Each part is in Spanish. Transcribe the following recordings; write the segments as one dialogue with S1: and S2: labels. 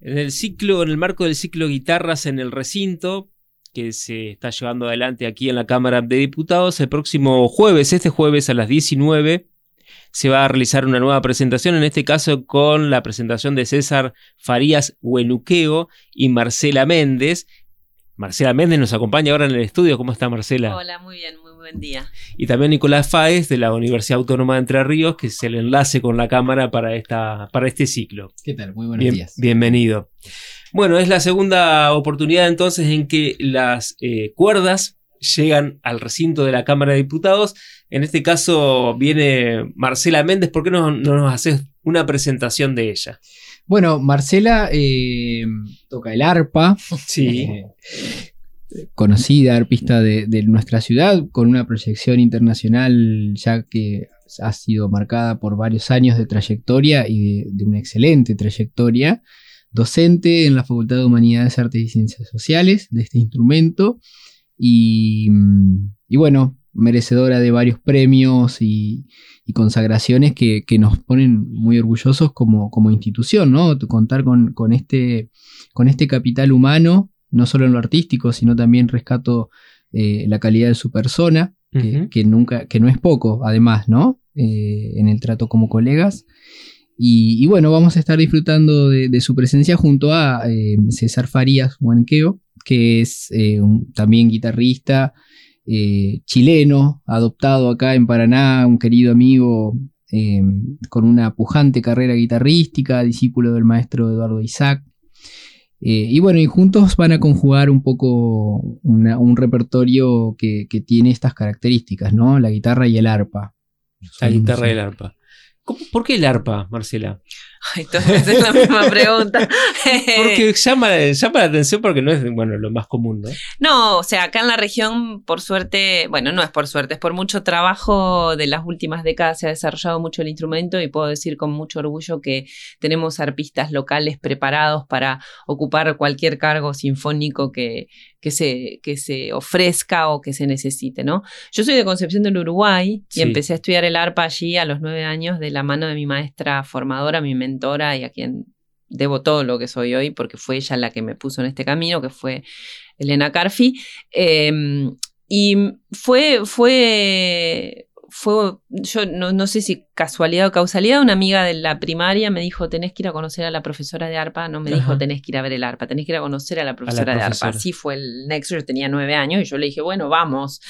S1: En el ciclo, en el marco del ciclo Guitarras en el recinto, que se está llevando adelante aquí en la Cámara de Diputados, el próximo jueves, este jueves a las 19, se va a realizar una nueva presentación, en este caso con la presentación de César Farías Huenuqueo y Marcela Méndez. Marcela Méndez nos acompaña ahora en el estudio. ¿Cómo está Marcela?
S2: Hola, muy bien, buen día.
S1: Y también Nicolás Fáez de la Universidad Autónoma de Entre Ríos, que es el enlace con la Cámara para, esta, para este ciclo.
S3: ¿Qué tal? Muy buenos días.
S1: Bienvenido. Bueno, es la segunda oportunidad entonces en que las eh, cuerdas llegan al recinto de la Cámara de Diputados. En este caso viene Marcela Méndez. ¿Por qué no, nos haces una presentación de ella?
S3: Bueno, Marcela eh, toca el arpa.
S1: Sí.
S3: Conocida arpista de, nuestra ciudad, con una proyección internacional ya que ha sido marcada por varios años de trayectoria y de, una excelente trayectoria. Docente en la Facultad de Humanidades, Artes y Ciencias Sociales de este instrumento. Y, bueno, merecedora de varios premios y, consagraciones que, nos ponen muy orgullosos como, como institución, ¿no? Contar con, con, este, con este capital humano no solo en lo artístico, sino también rescato eh, la calidad de su persona, que, nunca, que no es poco, además, ¿no? Eh, en el trato como colegas. Y, bueno, vamos a estar disfrutando de, su presencia junto a eh, César Farías Huanqueo, que es también guitarrista chileno, adoptado acá en Paraná, un querido amigo con una pujante carrera guitarrística, discípulo del maestro Eduardo Isaac. Eh, y bueno, y juntos van a conjugar un poco un repertorio que, tiene estas características, ¿no? La guitarra y el arpa.
S1: La guitarra y el arpa. ¿Por qué el arpa, Marcela?
S2: entonces es la misma pregunta.
S1: porque llama, llama, la atención porque no es bueno, lo más común, ¿no?
S2: No, o sea, acá en la región, por suerte, bueno, no es por suerte, es por mucho trabajo de las últimas décadas se ha desarrollado mucho el instrumento y puedo decir con mucho orgullo que tenemos arpistas locales preparados para ocupar cualquier cargo sinfónico que, que se, que se ofrezca o que se necesite, ¿no? Yo soy de Concepción del Uruguay y empecé a estudiar el arpa allí a los nueve años de la mano de mi maestra formadora, mi mentora y a quien debo todo lo que soy hoy porque fue ella la que me puso en este camino, que fue Elena Carfi. Em, y fue, fue fue, yo no, sé si casualidad o causalidad, una amiga de la primaria me dijo, tenés que ir a conocer a la profesora de arpa, no me dijo, tenés que ir a ver el arpa, tenés que ir a conocer a la profesora, de arpa. Así fue el nexo, yo tenía nueve años y yo le dije, bueno, vamos.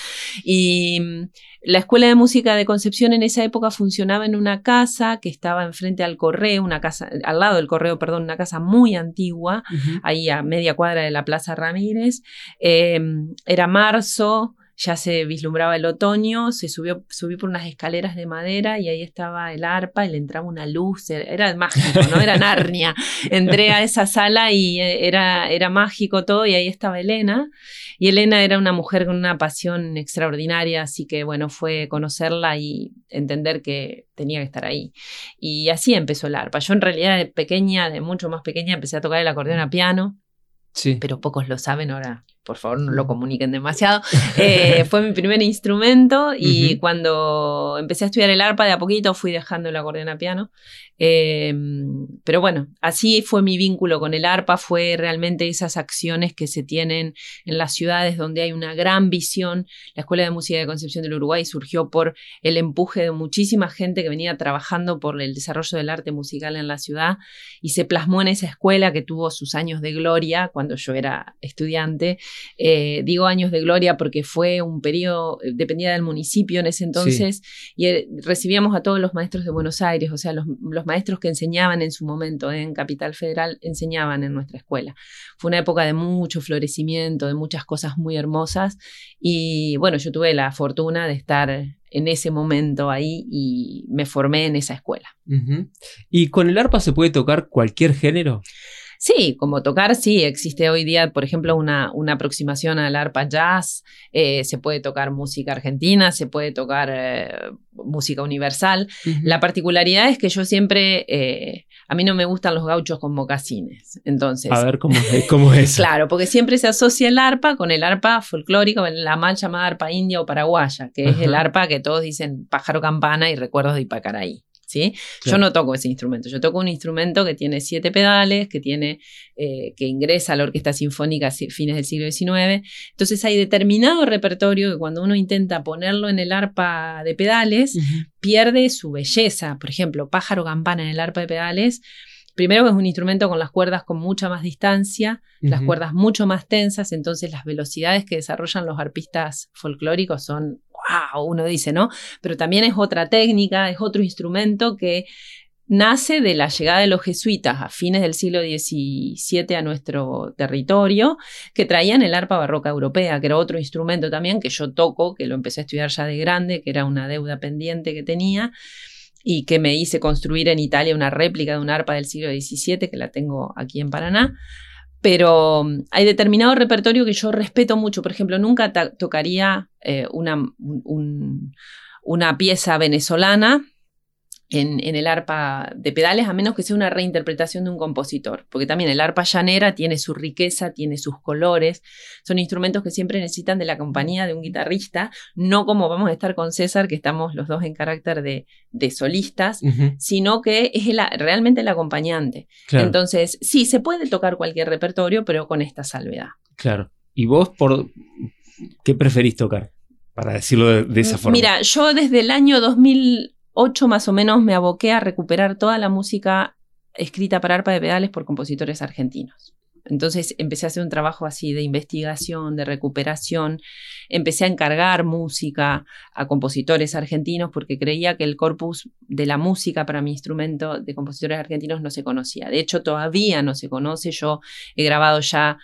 S2: Y mm, la escuela de música de Concepción en esa época funcionaba en una casa que estaba enfrente al correo, una casa, al lado del correo, perdón, una casa muy antigua, ahí a media cuadra de la Plaza Ramírez. Em, era marzo, ya se vislumbraba el otoño, se subió, subí por unas escaleras de madera y ahí estaba el arpa y le entraba una luz, era mágico, ¿no? Era Narnia. Entré a esa sala y eh, era, era mágico todo y ahí estaba Elena. Y Elena era una mujer con una pasión extraordinaria, así que bueno, fue conocerla y entender que tenía que estar ahí. Y así empezó el arpa. Yo en realidad de pequeña, de mucho más pequeña, empecé a tocar el acordeón a piano. Sí. Pero pocos lo saben ahora por favor no lo comuniquen demasiado, eh, fue mi primer instrumento y cuando empecé a estudiar el arpa de a poquito fui dejando el acordeón a piano. Em, pero bueno, así fue mi vínculo con el arpa, fue realmente esas acciones que se tienen en las ciudades donde hay una gran visión. La Escuela de Música de Concepción del Uruguay surgió por el empuje de muchísima gente que venía trabajando por el desarrollo del arte musical en la ciudad y se plasmó en esa escuela que tuvo sus años de gloria cuando yo era estudiante eh, digo años de gloria porque fue un periodo, eh, dependía del municipio en ese entonces, y eh, recibíamos a todos los maestros de Buenos Aires, o sea, los, maestros que enseñaban en su momento en Capital Federal, enseñaban en nuestra escuela. Fue una época de mucho florecimiento, de muchas cosas muy hermosas, y bueno, yo tuve la fortuna de estar en ese momento ahí y me formé en esa escuela.
S1: ¿Y con el arpa se puede tocar cualquier género?
S2: Sí, como tocar, sí, existe hoy día, por ejemplo, una, una aproximación al arpa jazz, eh, se puede tocar música argentina, se puede tocar eh, música universal. La particularidad es que yo siempre, eh, a mí no me gustan los gauchos con mocasines, entonces...
S1: A ver cómo es, cómo es
S2: Claro, porque siempre se asocia el arpa con el arpa folclórico, la mal llamada arpa india o paraguaya, que es el arpa que todos dicen pájaro campana y recuerdos de Ipacaraí. ¿Sí? Yo no toco ese instrumento, yo toco un instrumento que tiene siete pedales, que, tiene, eh, que ingresa a la Orquesta Sinfónica a fines del siglo XIX. Entonces hay determinado repertorio que cuando uno intenta ponerlo en el arpa de pedales, pierde su belleza. Por ejemplo, pájaro campana en el arpa de pedales. Primero que es un instrumento con las cuerdas con mucha más distancia, las cuerdas mucho más tensas, entonces las velocidades que desarrollan los arpistas folclóricos son, wow, uno dice, ¿no? Pero también es otra técnica, es otro instrumento que nace de la llegada de los jesuitas a fines del siglo XVII a nuestro territorio, que traían el arpa barroca europea, que era otro instrumento también que yo toco, que lo empecé a estudiar ya de grande, que era una deuda pendiente que tenía y que me hice construir en Italia una réplica de un arpa del siglo XVII, que la tengo aquí en Paraná. Pero mm, hay determinado repertorio que yo respeto mucho. Por ejemplo, nunca tocaría eh, una, un- un- una pieza venezolana en, en el arpa de pedales, a menos que sea una reinterpretación de un compositor, porque también el arpa llanera tiene su riqueza, tiene sus colores, son instrumentos que siempre necesitan de la compañía de un guitarrista, no como vamos a estar con César, que estamos los dos en carácter de, de solistas, sino que es el- realmente el acompañante.
S1: Claro,
S2: Entonces, sí, se puede tocar cualquier repertorio, pero con esta salvedad.
S1: claro. ¿Y vos por qué preferís tocar? Para decirlo de, de esa forma.
S2: Mira, yo desde el año 2008 más o menos me aboqué a recuperar toda la música escrita para arpa de pedales por compositores argentinos. Entonces empecé a hacer un trabajo así de investigación, de recuperación. Empecé a encargar música a compositores argentinos porque creía que el corpus de la música para mi instrumento de compositores argentinos no se conocía. De hecho, todavía no se conoce. Yo he grabado ya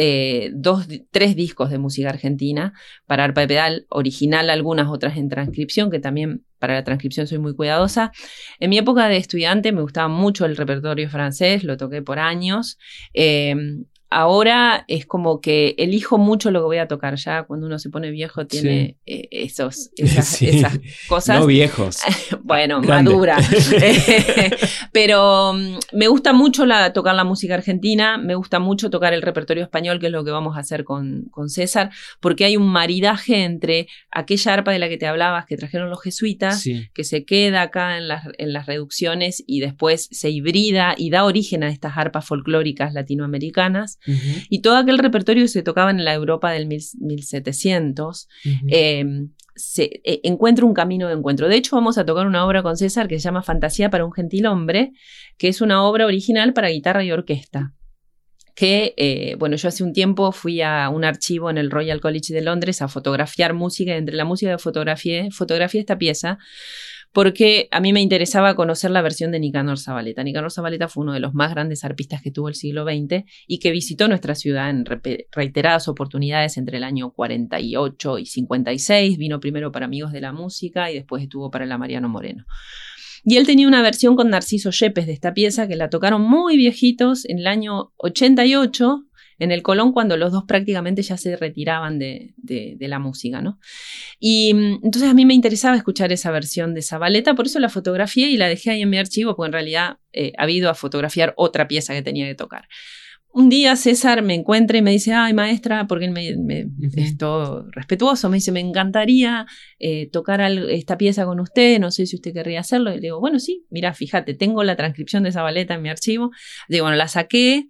S2: eh, dos, tres discos de música argentina para arpa de pedal, original, algunas otras en transcripción, que también para la transcripción soy muy cuidadosa. En mi época de estudiante me gustaba mucho el repertorio francés, lo toqué por años. Eh, ahora es como que elijo mucho lo que voy a tocar. Ya cuando uno se pone viejo tiene eh, esos, esas,
S1: Sí.
S2: esas cosas.
S1: No viejos.
S2: bueno,
S1: Grande.
S2: madura. Pero mm, me gusta mucho la, tocar la música argentina, me gusta mucho tocar el repertorio español, que es lo que vamos a hacer con, con César, porque hay un maridaje entre aquella arpa de la que te hablabas que trajeron los jesuitas,
S1: Sí.
S2: que se queda acá en las, en las reducciones y después se hibrida y da origen a estas arpas folclóricas latinoamericanas, Y todo aquel repertorio que se tocaba en la Europa del mil- 1700
S1: ujú.
S2: eh, se, eh, encuentra un camino de encuentro. De hecho, vamos a tocar una obra con César que se llama Fantasía para un gentil hombre, que es una obra original para guitarra y orquesta. Que, eh, bueno, yo hace un tiempo fui a un archivo en el Royal College de Londres a fotografiar música, y entre la música de fotografía, fotografié esta pieza, porque a mí me interesaba conocer la versión de Nicanor Zabaleta. Nicanor Zabaleta fue uno de los más grandes arpistas que tuvo el siglo XX y que visitó nuestra ciudad en reiteradas oportunidades entre el año 48 y 56. Vino primero para Amigos de la Música y después estuvo para la Mariano Moreno. Y él tenía una versión con Narciso Yepes de esta pieza que la tocaron muy viejitos en el año 88 en el Colón cuando los dos prácticamente ya se retiraban de, de- de la música, ¿no? Y mm, entonces a mí me interesaba escuchar esa versión de Zabaleta, por eso la fotografié y la dejé ahí en mi archivo, porque en realidad eh, ha habido a fotografiar otra pieza que tenía que tocar. Un día César me encuentra y me dice, ay maestra, porque él me, me-
S1: Ujú.
S2: es todo respetuoso, me dice, me encantaría eh, tocar al- esta pieza con usted, no sé si usted querría hacerlo. Y le digo, bueno, sí, mira, fíjate, tengo la transcripción de Zabaleta en mi archivo. Digo, bueno, la saqué,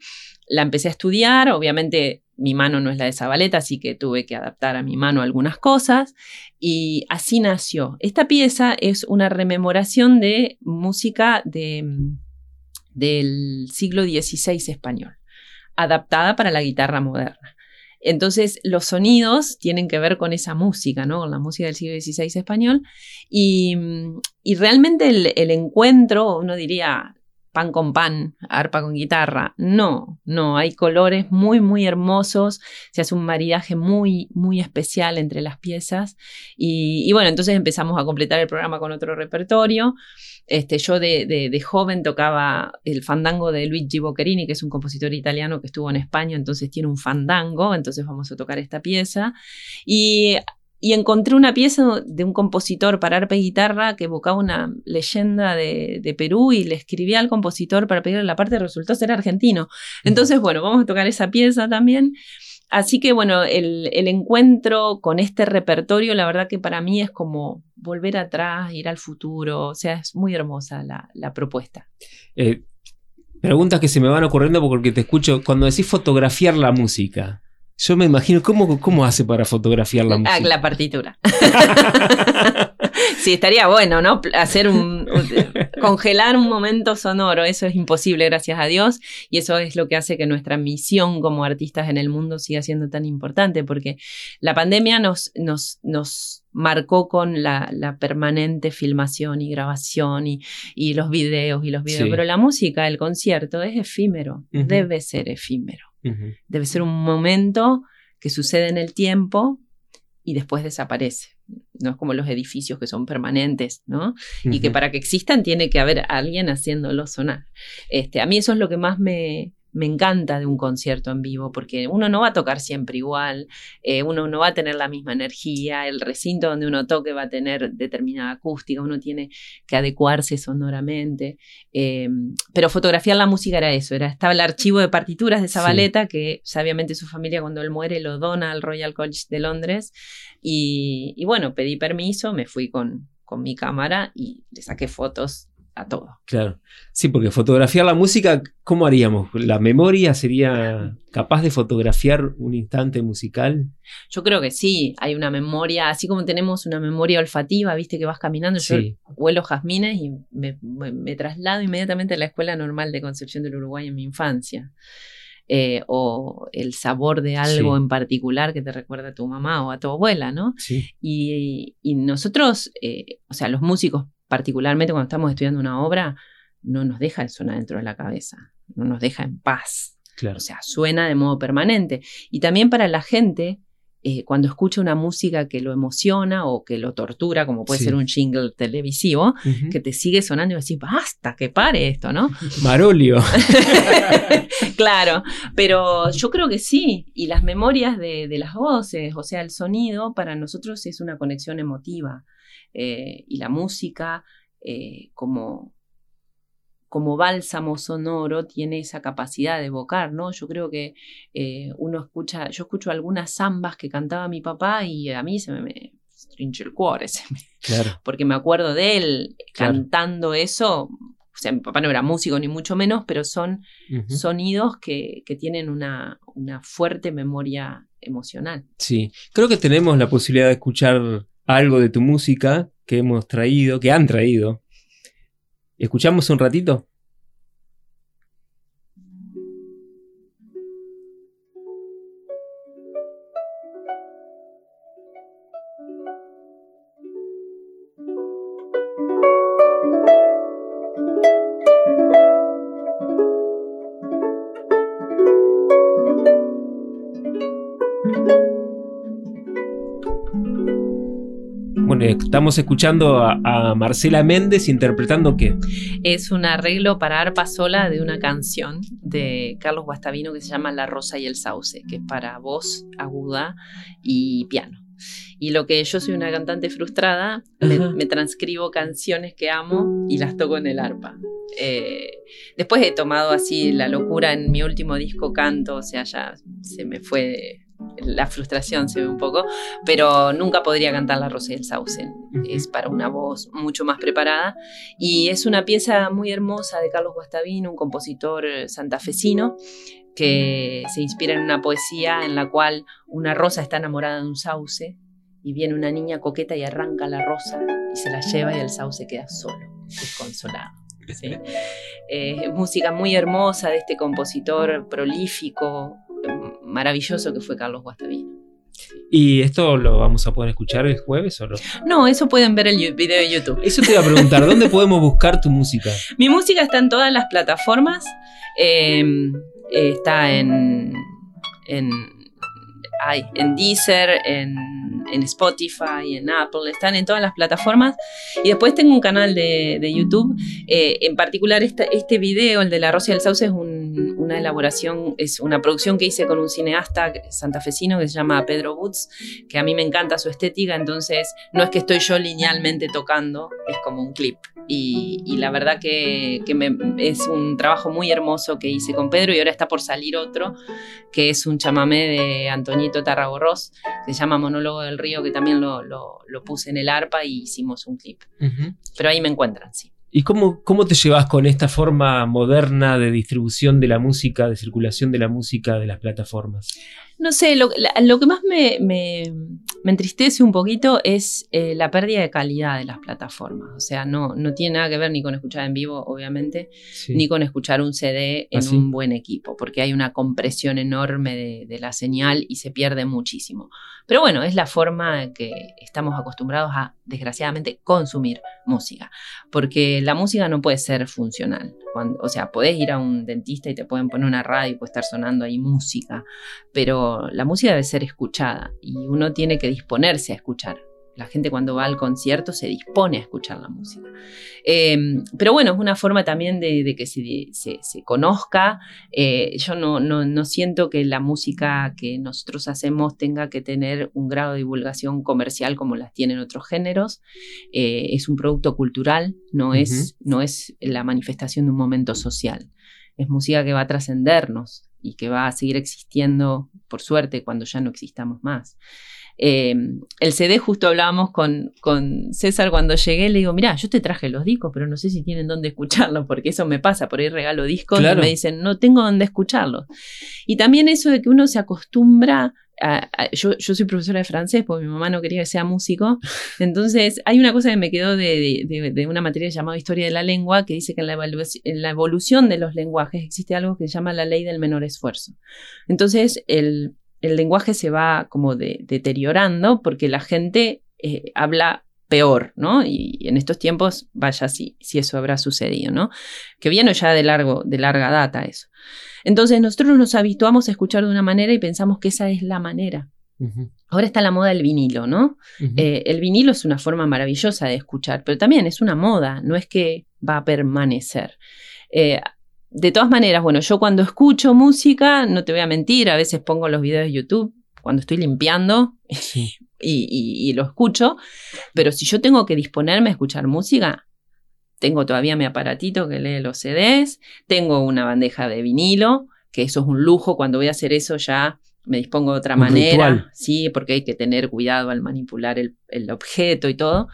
S2: la empecé a estudiar, obviamente mi mano no es la de Zabaleta, así que tuve que adaptar a mi mano algunas cosas y así nació. Esta pieza es una rememoración de música mm, del siglo XVI español, adaptada para la guitarra moderna. Entonces, los sonidos tienen que ver con esa música, ¿no? Con la música del siglo XVI español. Y, mm, y realmente el, el encuentro, uno diría, pan con pan, arpa con guitarra. No, no, hay colores muy, muy hermosos, se hace un maridaje muy, muy especial entre las piezas. Y, bueno, entonces empezamos a completar el programa con otro repertorio. Este, yo de, de- de joven tocaba el fandango de Luigi Boccherini, que es un compositor italiano que estuvo en España, entonces tiene un fandango, entonces vamos a tocar esta pieza. Y y encontré una pieza de un compositor para arpa y guitarra que evocaba una leyenda de, de Perú y le escribí al compositor para pedirle la parte, resultó ser argentino. Entonces, bueno, vamos a tocar esa pieza también. Así que bueno, el, el, encuentro con este repertorio, la verdad que para mí es como volver atrás, ir al futuro, o sea, es muy hermosa la, la propuesta.
S1: Eh, preguntas que se me van ocurriendo porque te escucho, cuando decís fotografiar la música, yo me imagino, ¿cómo, cómo hace para fotografiar la
S2: Ah,
S1: música?
S2: la partitura. sí, estaría bueno, ¿no? Hacer un, un- congelar un momento sonoro, eso es imposible, gracias a Dios, y eso es lo que hace que nuestra misión como artistas en el mundo siga siendo tan importante, porque la pandemia nos, nos, nos marcó con la, la permanente filmación y grabación y, y los videos y los videos,
S1: Sí.
S2: pero la música, el concierto es efímero, debe ser efímero Debe ser un momento que sucede en el tiempo y después desaparece. No es como los edificios que son permanentes, ¿no? Y que para que existan tiene que haber alguien haciéndolo sonar. Este, a mí eso es lo que más me, me encanta de un concierto en vivo, porque uno no va a tocar siempre igual, eh, uno no va a tener la misma energía, el recinto donde uno toque va a tener determinada acústica, uno tiene que adecuarse sonoramente. eh, pero fotografiar la música era eso, era, estaba el archivo de partituras de
S1: Sí.
S2: Zabaleta, que sabiamente su familia cuando él muere lo dona al Royal College de Londres, y, y bueno, pedí permiso, me fui con, con mi cámara y le saqué fotos a todo.
S1: Claro. Sí, porque fotografiar la música, ¿cómo haríamos? ¿La memoria sería capaz de fotografiar un instante musical?
S2: Yo creo que sí, hay una memoria, así como tenemos una memoria olfativa, viste que vas caminando, yo
S1: Sí.
S2: huelo jazmines y me, me- me traslado inmediatamente a la Escuela Normal de Concepción del Uruguay en mi infancia. Eh, o el sabor de algo
S1: Sí.
S2: en particular que te recuerda a tu mamá o a tu abuela, ¿no?
S1: Sí.
S2: Y, y nosotros, eh, o sea, los músicos, particularmente cuando estamos estudiando una obra, no nos deja el sonar dentro de la cabeza, no nos deja en paz.
S1: Claro.
S2: O sea, suena de modo permanente. Y también para la gente, eh, cuando escucha una música que lo emociona o que lo tortura, como puede
S1: Sí.
S2: ser un jingle televisivo, que te sigue sonando y decís, basta, que pare esto, ¿no?
S1: Marolio.
S2: claro, pero yo creo que sí. Y las memorias de, de las voces, o sea, el sonido, para nosotros es una conexión emotiva. Eh, y la música, eh, como, como bálsamo sonoro, tiene esa capacidad de evocar, ¿no? Yo creo que eh, uno escucha, yo escucho algunas zambas que cantaba mi papá y a mí se me, me stringe el cuore, se me-
S1: Claro.
S2: porque me acuerdo de él
S1: Claro.
S2: cantando eso. O sea, mi papá no era músico ni mucho menos, pero son sonidos que, que tienen una, una fuerte memoria emocional.
S1: Sí. Creo que tenemos la posibilidad de escuchar algo de tu música que hemos traído, que han traído. ¿Escuchamos un ratito? Estamos escuchando a, a Marcela Méndez interpretando qué?
S2: Es un arreglo para arpa sola de una canción de Carlos Guastavino que se llama La Rosa y el Sauce, que es para voz aguda y piano. Y lo que yo soy una cantante frustrada, me transcribo canciones que amo y las toco en el arpa. Eh, después he tomado así la locura en mi último disco canto, o sea, ya se me fue la frustración, se ve un poco, pero nunca podría cantar La Rosa y el Sauce. Es para una voz mucho más preparada. Y es una pieza muy hermosa de Carlos Guastavino, un compositor eh, santafesino, que se inspira en una poesía en la cual una rosa está enamorada de un sauce y viene una niña coqueta y arranca la rosa y se la lleva y el sauce queda solo, desconsolado. ¿sí? Eh, música muy hermosa de este compositor prolífico, maravilloso que fue Carlos Guastavino.
S1: ¿Y esto lo vamos a poder escuchar el jueves o no?
S2: No, eso pueden ver el video de YouTube.
S1: Eso te iba a preguntar, ¿dónde podemos buscar tu música?
S2: Mi música está en todas las plataformas. eh, está en, en, ay, en Deezer, en en Spotify, en Apple, están en todas las plataformas. Y después tengo un canal de, de YouTube. Eh, en particular, este, este video, el de la Rosa del Sauce, es una elaboración, es una producción que hice con un cineasta santafesino que se llama Pedro Woods, que a mí me encanta su estética, entonces no es que estoy yo linealmente tocando, es como un clip. Y, la verdad que, es un trabajo muy hermoso que hice con Pedro y ahora está por salir otro, que es un chamamé de Antoñito Tarragorros, que se llama Monólogo del Río, que también lo, puse en el arpa y hicimos un clip. Pero ahí me encuentran, sí.
S1: ¿Y cómo, cómo te llevas con esta forma moderna de distribución de la música, de circulación de la música de las plataformas?
S2: No sé, lo, que más me, entristece un poquito es eh, la pérdida de calidad de las plataformas. O sea, no, no tiene nada que ver ni con escuchar en vivo, obviamente, ni con escuchar un CD en
S1: ¿Ah,
S2: un buen equipo, porque hay una compresión enorme de, de, la señal y se pierde muchísimo. Pero bueno, es la forma que estamos acostumbrados a, desgraciadamente, consumir música, porque la música no puede ser funcional o sea, podés ir a un dentista y te pueden poner una radio y puede estar sonando ahí música, pero la música debe ser escuchada y uno tiene que disponerse a escuchar. La gente cuando va al concierto se dispone a escuchar la música. Em, pero bueno, es una forma también de, que se, se, conozca. Eh, yo no, no, siento que la música que nosotros hacemos tenga que tener un grado de divulgación comercial como las tienen otros géneros. Eh, es un producto cultural, no, es, no es la manifestación de un momento social. Es música que va a trascendernos y que va a seguir existiendo, por suerte, cuando ya no existamos más. Eh, el CD justo hablábamos con, con, César cuando llegué, le digo, mira, yo te traje los discos, pero no sé si tienen dónde escucharlos, porque eso me pasa, por ahí regalo discos y me dicen, no tengo dónde escucharlos. Y también eso de que uno se acostumbra yo, yo, soy profesora de francés porque mi mamá no quería que sea músico. Entonces, hay una cosa que me quedó de, de, una materia llamada Historia de la Lengua que dice que en la, en la, evolución de los lenguajes existe algo que se llama la ley del menor esfuerzo. Entonces, el, el lenguaje se va como deteriorando porque la gente eh, habla peor, ¿no? Y, en estos tiempos, vaya si, si eso habrá sucedido, ¿no? Que viene ya de, largo, de larga data eso. Entonces nosotros nos habituamos a escuchar de una manera y pensamos que esa es la manera. Ahora está la moda del vinilo, ¿no? Eh, el vinilo es una forma maravillosa de escuchar, pero también es una moda, no es que va a permanecer. Eh, de todas maneras, bueno, yo cuando escucho música, no te voy a mentir, a veces pongo los videos de YouTube cuando estoy limpiando y, lo escucho, pero si yo tengo que disponerme a escuchar música, tengo todavía mi aparatito que lee los CDs, tengo una bandeja de vinilo, que eso es un lujo, cuando voy a hacer eso ya me dispongo de otra manera, sí, porque hay que tener cuidado al manipular el, objeto y todo.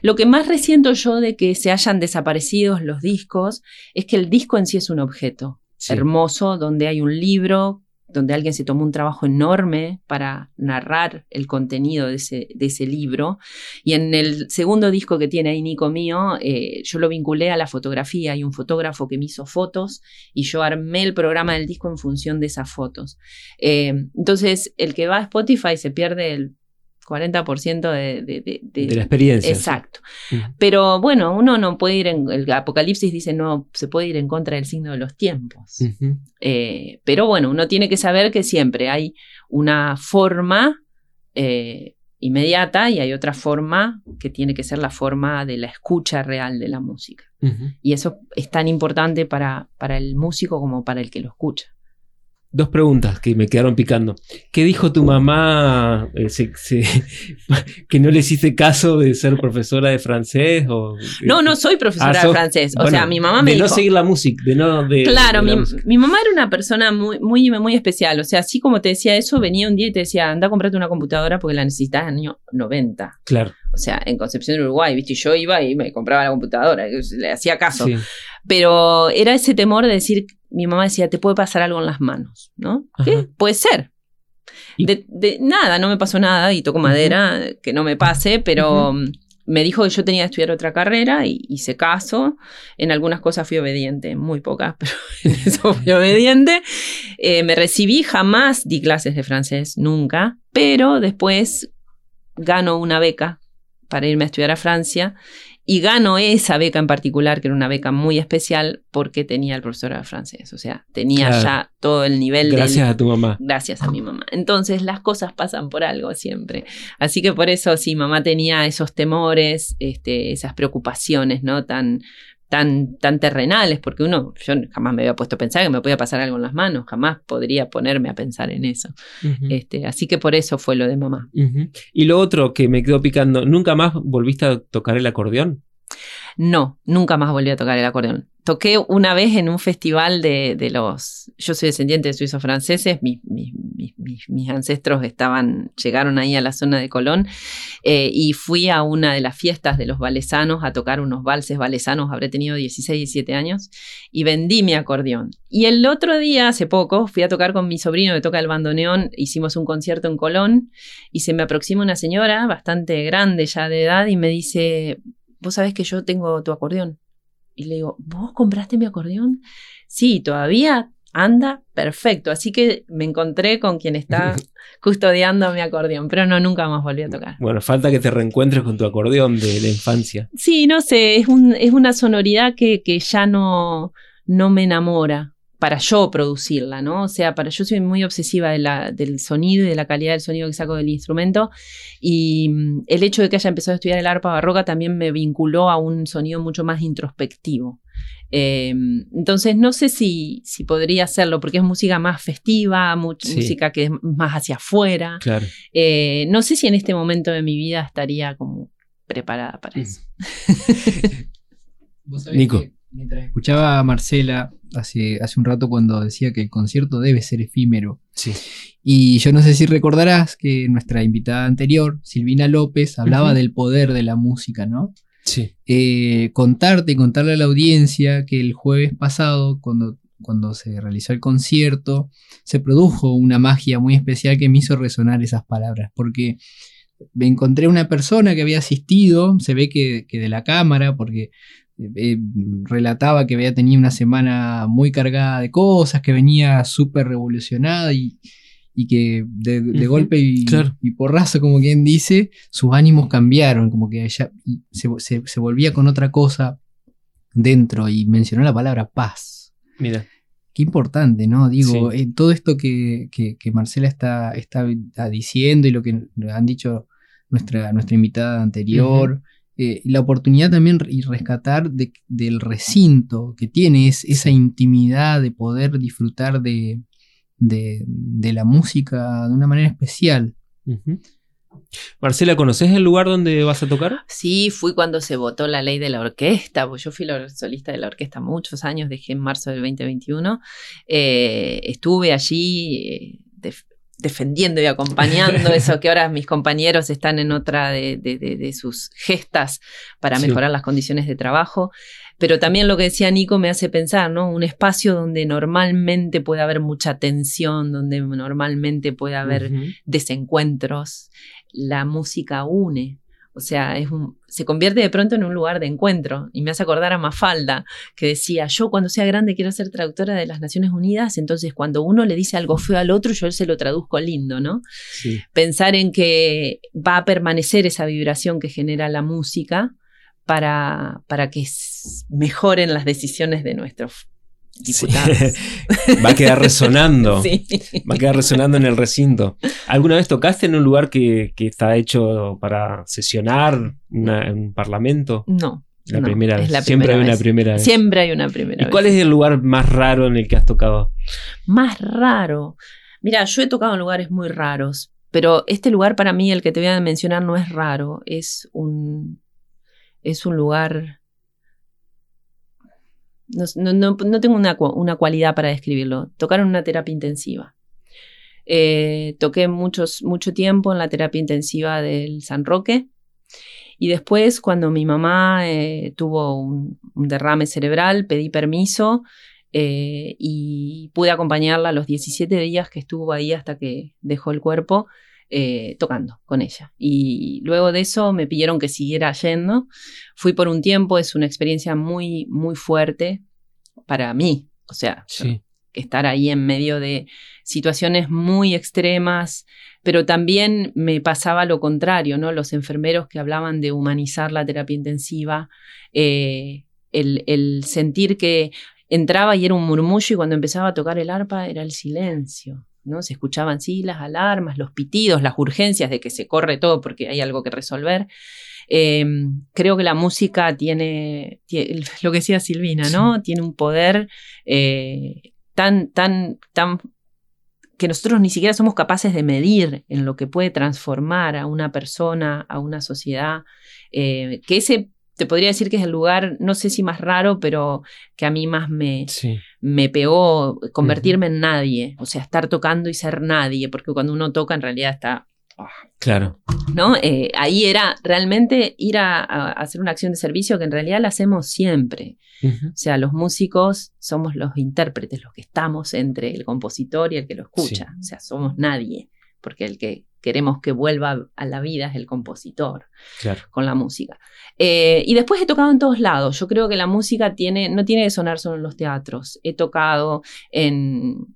S2: Lo que más resiento yo de que se hayan desaparecido los discos es que el disco en sí es un objeto hermoso, donde hay un libro donde alguien se tomó un trabajo enorme para narrar el contenido de ese, de ese libro. Y en el segundo disco que tiene ahí Nico mío, eh, yo lo vinculé a la fotografía. Hay un fotógrafo que me hizo fotos y yo armé el programa del disco en función de esas fotos. Eh, entonces, el que va a Spotify se pierde el 40% de,
S1: de, la experiencia.
S2: Exacto. Pero bueno, uno no puede ir en. El Apocalipsis dice no se puede ir en contra del signo de los tiempos. Eh, pero bueno, uno tiene que saber que siempre hay una forma eh, inmediata y hay otra forma que tiene que ser la forma de la escucha real de la música. Y eso es tan importante para, para el músico como para el que lo escucha.
S1: Dos preguntas que me quedaron picando. ¿Qué dijo tu mamá eh, que no le hiciste caso de ser profesora de francés? O,
S2: no, no soy profesora ah, de francés. O sea, mi mamá me
S1: de
S2: no
S1: seguir la música, de no... De,
S2: claro, mi, mamá era una persona muy, muy, muy especial. O sea, así como te decía eso, venía un día y te decía, anda a comprarte una computadora porque la necesitas en el año 90.
S1: Claro.
S2: O sea, en Concepción de Uruguay, ¿viste? yo iba y me compraba la computadora, le hacía caso. Pero era ese temor de decir, mi mamá decía, te puede pasar algo en las manos, ¿no? ¿Qué? Puede ser. De, nada, no me pasó nada y toco madera, que no me pase, pero me dijo que yo tenía que estudiar otra carrera y hice caso. En algunas cosas fui obediente, muy pocas, pero en eso fui obediente. Eh, me recibí, jamás di clases de francés, nunca, pero después gano una beca para irme a estudiar a Francia y gano esa beca en particular, que era una beca muy especial, porque tenía el profesor de francés. O sea, tenía
S1: Claro.
S2: ya todo el nivel de.
S1: Gracias a tu mamá.
S2: Gracias a mi mamá. Entonces las cosas pasan por algo siempre. Así que por eso sí, mamá tenía esos temores, este, esas preocupaciones, ¿no? Tan, tan, tan terrenales, porque uno, yo jamás me había puesto a pensar que me podía pasar algo en las manos, jamás podría ponerme a pensar en eso. Este, así que por eso fue lo de mamá.
S1: Y lo otro que me quedó picando, ¿nunca más volviste a tocar el acordeón?
S2: No, nunca más volví a tocar el acordeón. Toqué una vez en un festival de, los... Yo soy descendiente de suizos franceses, mis, mis- mis- mis- mis ancestros estaban, llegaron ahí a la zona de Colón eh, y fui a una de las fiestas de los valesanos a tocar unos valses valesanos, habré tenido 16, 17 años, y vendí mi acordeón. Y el otro día, hace poco, fui a tocar con mi sobrino que toca el bandoneón, hicimos un concierto en Colón y se me aproxima una señora bastante grande ya de edad y me dice, vos sabés que yo tengo tu acordeón. Y le digo, ¿vos compraste mi acordeón? Sí, todavía anda perfecto. Así que me encontré con quien está custodiando mi acordeón, pero no, nunca más volví a tocar.
S1: Bueno, falta que te reencuentres con tu acordeón de la infancia.
S2: Sí, no sé, es, un- es una sonoridad que, que ya no, no me enamora para yo producirla, ¿no? O sea, para yo soy muy obsesiva de la- del sonido y de la calidad del sonido que saco del instrumento y mm, el hecho de que haya empezado a estudiar el arpa barroca también me vinculó a un sonido mucho más introspectivo. Eh, entonces no sé si, si podría hacerlo porque es música más festiva,
S1: Sí.
S2: música que es más hacia afuera.
S1: Claro.
S2: Eh, no sé si en este momento de mi vida estaría como preparada para
S1: Mm.
S2: eso.
S3: Vos sabés
S1: Nico.
S3: que Mientras escuchaba a Marcela hace, hace un rato cuando decía que el concierto debe ser efímero.
S1: Sí.
S3: Y yo no sé si recordarás que nuestra invitada anterior, Silvina López, hablaba del poder de la música, ¿no?
S1: Sí.
S3: Eh, contarte y contarle a la audiencia que el jueves pasado, cuando, cuando se realizó el concierto, se produjo una magia muy especial que me hizo resonar esas palabras, porque me encontré una persona que había asistido, se ve que, que de la cámara, porque eh, relataba que había tenido una semana muy cargada de cosas, que venía súper revolucionada y, y que de, golpe y,
S1: claro.
S3: y porrazo, como quien dice, sus ánimos cambiaron, como que ella se, se- se volvía con otra cosa dentro y mencionó la palabra paz.
S1: Mira.
S3: Qué importante, ¿no? Digo,
S1: Sí.
S3: eh, todo esto que, que- que Marcela está, está, está diciendo y lo que han dicho nuestra, nuestra invitada anterior, eh, la oportunidad también y rescatar de- del recinto que tiene es, esa intimidad de poder disfrutar de, de, de la música de una manera especial.
S1: Marcela, ¿conoces el lugar donde vas a tocar?
S2: Sí, fui cuando se votó la ley de la orquesta, pues yo fui la solista de la orquesta muchos años, dejé en marzo del 2021. Eh, estuve allí eh, defendiendo y acompañando eso que ahora mis compañeros están en otra de, de- de- de sus gestas para
S1: Sí.
S2: mejorar las condiciones de trabajo. Pero también lo que decía Nico me hace pensar, ¿no? Un espacio donde normalmente puede haber mucha tensión, donde normalmente puede haber desencuentros, la música une. O sea, es un- se convierte de pronto en un lugar de encuentro. Y me hace acordar a Mafalda, que decía, yo cuando sea grande quiero ser traductora de las Naciones Unidas, entonces cuando uno le dice algo feo al otro, yo se lo traduzco lindo, ¿no?
S1: Sí.
S2: Pensar en que va a permanecer esa vibración que genera la música para, para que mejoren las decisiones de nuestros
S1: Sí. Va a quedar resonando.
S2: Sí.
S1: Va a quedar resonando en el recinto. ¿Alguna vez tocaste en un lugar que, que está hecho para sesionar una- en un parlamento?
S2: No.
S1: La
S2: no,
S1: primera vez.
S2: la
S1: Siempre hay una primera vez.
S2: Siempre hay una primera
S1: ¿Y cuál
S2: vez.
S1: es el lugar más raro en el que has tocado?
S2: Más raro. Mira, yo he tocado en lugares muy raros, pero este lugar para mí, el que te voy a mencionar, no es raro. Es un, es un lugar... No, no- no- tengo una, una cualidad para describirlo. Tocar en una terapia intensiva. Eh, toqué muchos, mucho tiempo en la terapia intensiva del San Roque. Y después, cuando mi mamá eh, tuvo un, un derrame cerebral, pedí permiso eh, y pude acompañarla los 17 días que estuvo ahí hasta que dejó el cuerpo eh, tocando con ella. Y luego de eso me pidieron que siguiera yendo. Fui por un tiempo, es una experiencia muy, muy fuerte para mí. O sea,
S1: Sí.
S2: estar ahí en medio de situaciones muy extremas, pero también me pasaba lo contrario, ¿no? Los enfermeros que hablaban de humanizar la terapia intensiva, eh, el, sentir que entraba y era un murmullo y cuando empezaba a tocar el arpa era el silencio. ¿No? Se escuchaban sí las alarmas, los pitidos, las urgencias de que se corre todo porque hay algo que resolver. Em, creo que la música tiene, lo que decía Silvina, ¿no? Tiene un poder eh, tan, tan, tan que nosotros ni siquiera somos capaces de medir en lo que puede transformar a una persona, a una sociedad, eh, que ese te podría decir que es el lugar, no sé si más raro, pero que a mí más me, me pegó convertirme en nadie, o sea, estar tocando y ser nadie, porque cuando uno toca en realidad está...
S1: Ah, claro.
S2: ¿No? Eh, ahí era realmente ir a, hacer una acción de servicio que en realidad la hacemos siempre. O sea, los músicos somos los intérpretes, los que estamos entre el compositor y el que lo escucha. O sea, somos nadie, porque el que queremos que vuelva a la vida es el compositor con la música. Eh, y después he tocado en todos lados. Yo creo que la música tiene, no tiene que sonar solo en los teatros. He tocado en,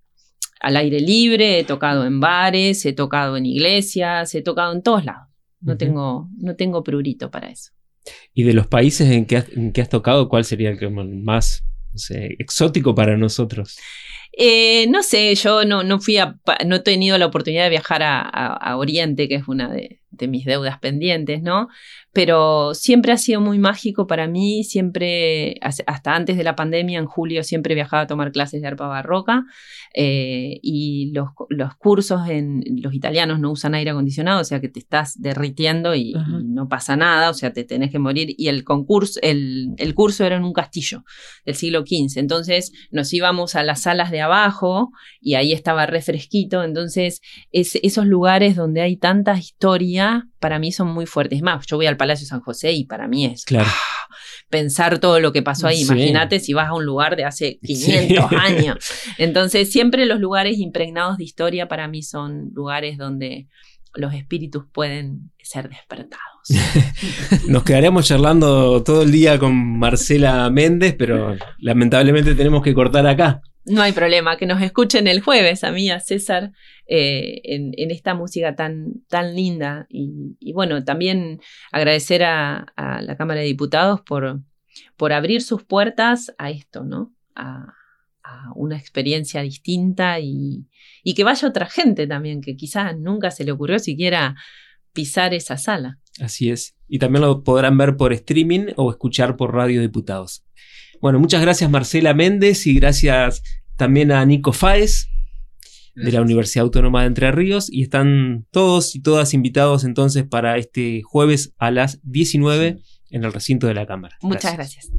S2: al aire libre, he tocado en bares, he tocado en iglesias, he tocado en todos lados. No, tengo, no tengo prurito para eso.
S1: ¿Y de los países en que has, que has tocado, cuál sería el que más exótico para nosotros?
S2: Eh, no sé, yo no, no fui a, no he tenido la oportunidad de viajar a, Oriente, que es una de, de, mis deudas pendientes, ¿no? pero siempre ha sido muy mágico para mí, siempre, hasta antes de la pandemia, en julio, siempre viajaba a tomar clases de arpa barroca eh, y los, los, cursos en los italianos no usan aire acondicionado, o sea que te estás derritiendo y, no pasa nada, o sea, te tenés que morir. Y el concurso, el, el, curso era en un castillo del siglo XV, entonces nos íbamos a las salas de abajo y ahí estaba refresquito, entonces es, esos lugares donde hay tanta historia, para mí son muy fuertes. más, yo voy al Palacio San José y para mí es
S1: claro.
S2: pensar todo lo que pasó ahí. Imagínate si vas a un lugar de hace 500 años. Entonces, siempre los lugares impregnados de historia para mí son lugares donde los espíritus pueden ser despertados.
S1: Nos quedaremos charlando todo el día con Marcela Méndez, pero lamentablemente tenemos que cortar acá.
S2: No hay problema, que nos escuchen el jueves a mí, a César, eh, en, esta música tan, tan linda. Y, bueno, también agradecer a, la Cámara de Diputados por, por abrir sus puertas a esto, ¿no? A, una experiencia distinta y, y, que vaya otra gente también, que quizás nunca se le ocurrió siquiera pisar esa sala.
S1: Así es. Y también lo podrán ver por streaming o escuchar por Radio Diputados. Bueno, muchas gracias Marcela Méndez y gracias también a Nico Faes de la Universidad Autónoma de Entre Ríos y están todos y todas invitados entonces para este jueves a las 19 en el recinto de la Cámara.
S2: Muchas gracias.